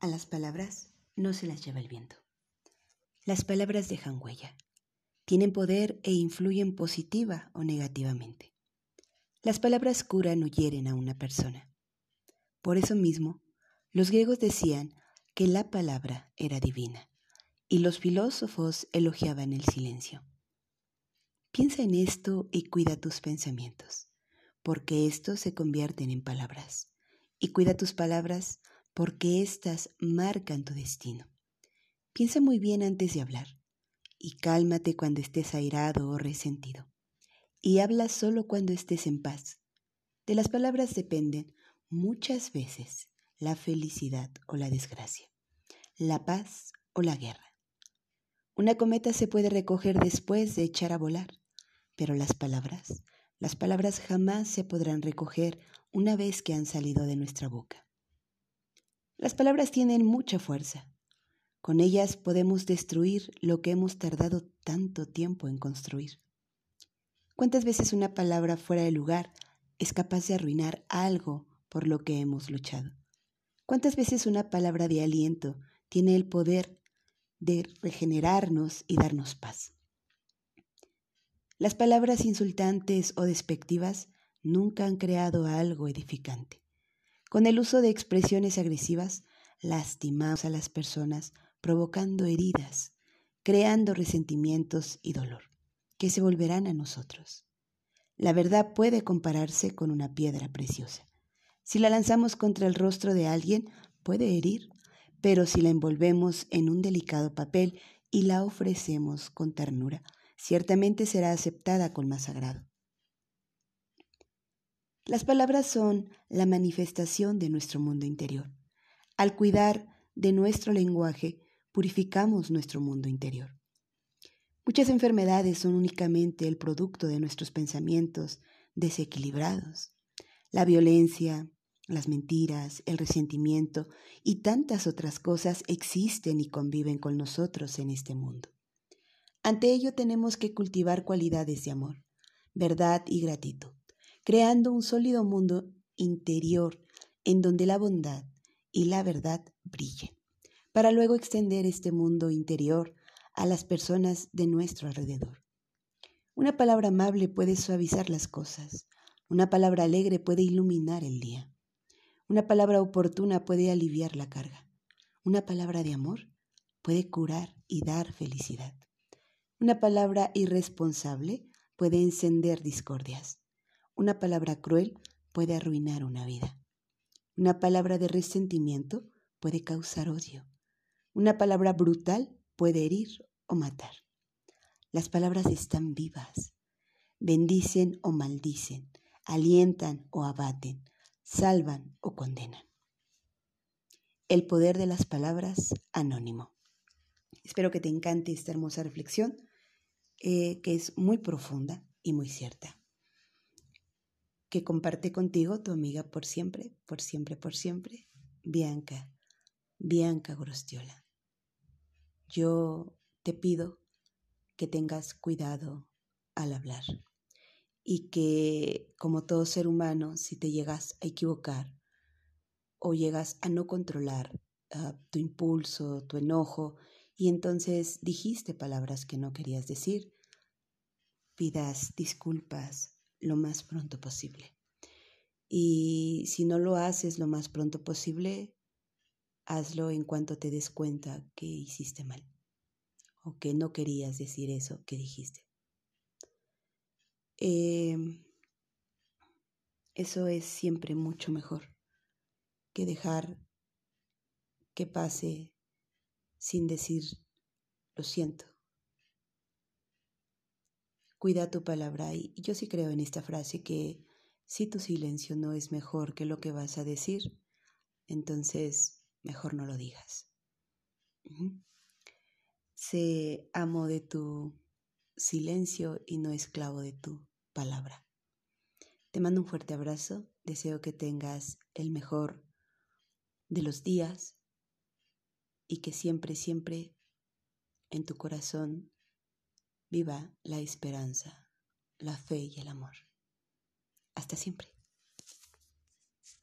A las palabras no se las lleva el viento. Las palabras dejan huella. Tienen poder e influyen positiva o negativamente. Las palabras curan o hieren a una persona. Por eso mismo, los griegos decían que la palabra era divina y los filósofos elogiaban el silencio. Piensa en esto y cuida tus pensamientos, porque estos se convierten en palabras. Y cuida tus palabras porque éstas marcan tu destino. Piensa muy bien antes de hablar y cálmate cuando estés airado o resentido. Y habla solo cuando estés en paz. De las palabras dependen muchas veces la felicidad o la desgracia, la paz o la guerra. Una cometa se puede recoger después de echar a volar, pero las palabras, las palabras jamás se podrán recoger una vez que han salido de nuestra boca. Las palabras tienen mucha fuerza. Con ellas podemos destruir lo que hemos tardado tanto tiempo en construir. ¿Cuántas veces una palabra fuera de lugar es capaz de arruinar algo por lo que hemos luchado? ¿Cuántas veces una palabra de aliento tiene el poder de regenerarnos y darnos paz? Las palabras insultantes o despectivas nunca han creado algo edificante. Con el uso de expresiones agresivas, lastimamos a las personas, provocando heridas, creando resentimientos y dolor, que se volverán a nosotros. La verdad puede compararse con una piedra preciosa. Si la lanzamos contra el rostro de alguien, puede herir, pero si la envolvemos en un delicado papel y la ofrecemos con ternura, ciertamente será aceptada con más agrado. Las palabras son la manifestación de nuestro mundo interior. Al cuidar de nuestro lenguaje, purificamos nuestro mundo interior. Muchas enfermedades son únicamente el producto de nuestros pensamientos desequilibrados. La violencia, las mentiras, el resentimiento y tantas otras cosas existen y conviven con nosotros en este mundo. Ante ello tenemos que cultivar cualidades de amor, verdad y gratitud creando un sólido mundo interior en donde la bondad y la verdad brillen, para luego extender este mundo interior a las personas de nuestro alrededor. Una palabra amable puede suavizar las cosas, una palabra alegre puede iluminar el día, una palabra oportuna puede aliviar la carga, una palabra de amor puede curar y dar felicidad, una palabra irresponsable puede encender discordias, una palabra cruel puede arruinar una vida. Una palabra de resentimiento puede causar odio. Una palabra brutal puede herir o matar. Las palabras están vivas. Bendicen o maldicen, alientan o abaten, salvan o condenan. El poder de las palabras anónimo. Espero que te encante esta hermosa reflexión, eh, que es muy profunda y muy cierta que comparte contigo tu amiga por siempre, por siempre, por siempre, Bianca, Bianca Grostiola. Yo te pido que tengas cuidado al hablar y que como todo ser humano, si te llegas a equivocar o llegas a no controlar ah, tu impulso, tu enojo, y entonces dijiste palabras que no querías decir, pidas disculpas lo más pronto posible. Y si no lo haces lo más pronto posible, hazlo en cuanto te des cuenta que hiciste mal o que no querías decir eso que dijiste. Em, eso es siempre mucho mejor que dejar que pase sin decir lo siento Cuida tu palabra. Y yo sí creo en esta frase que si tu silencio no es mejor que lo que vas a decir, entonces mejor no lo digas. Sé amo de tu silencio y no esclavo de tu palabra. Te mando un fuerte abrazo. Deseo que tengas el mejor de los días y que siempre, siempre en tu corazón Viva la esperanza, la fe y el amor. Hasta siempre.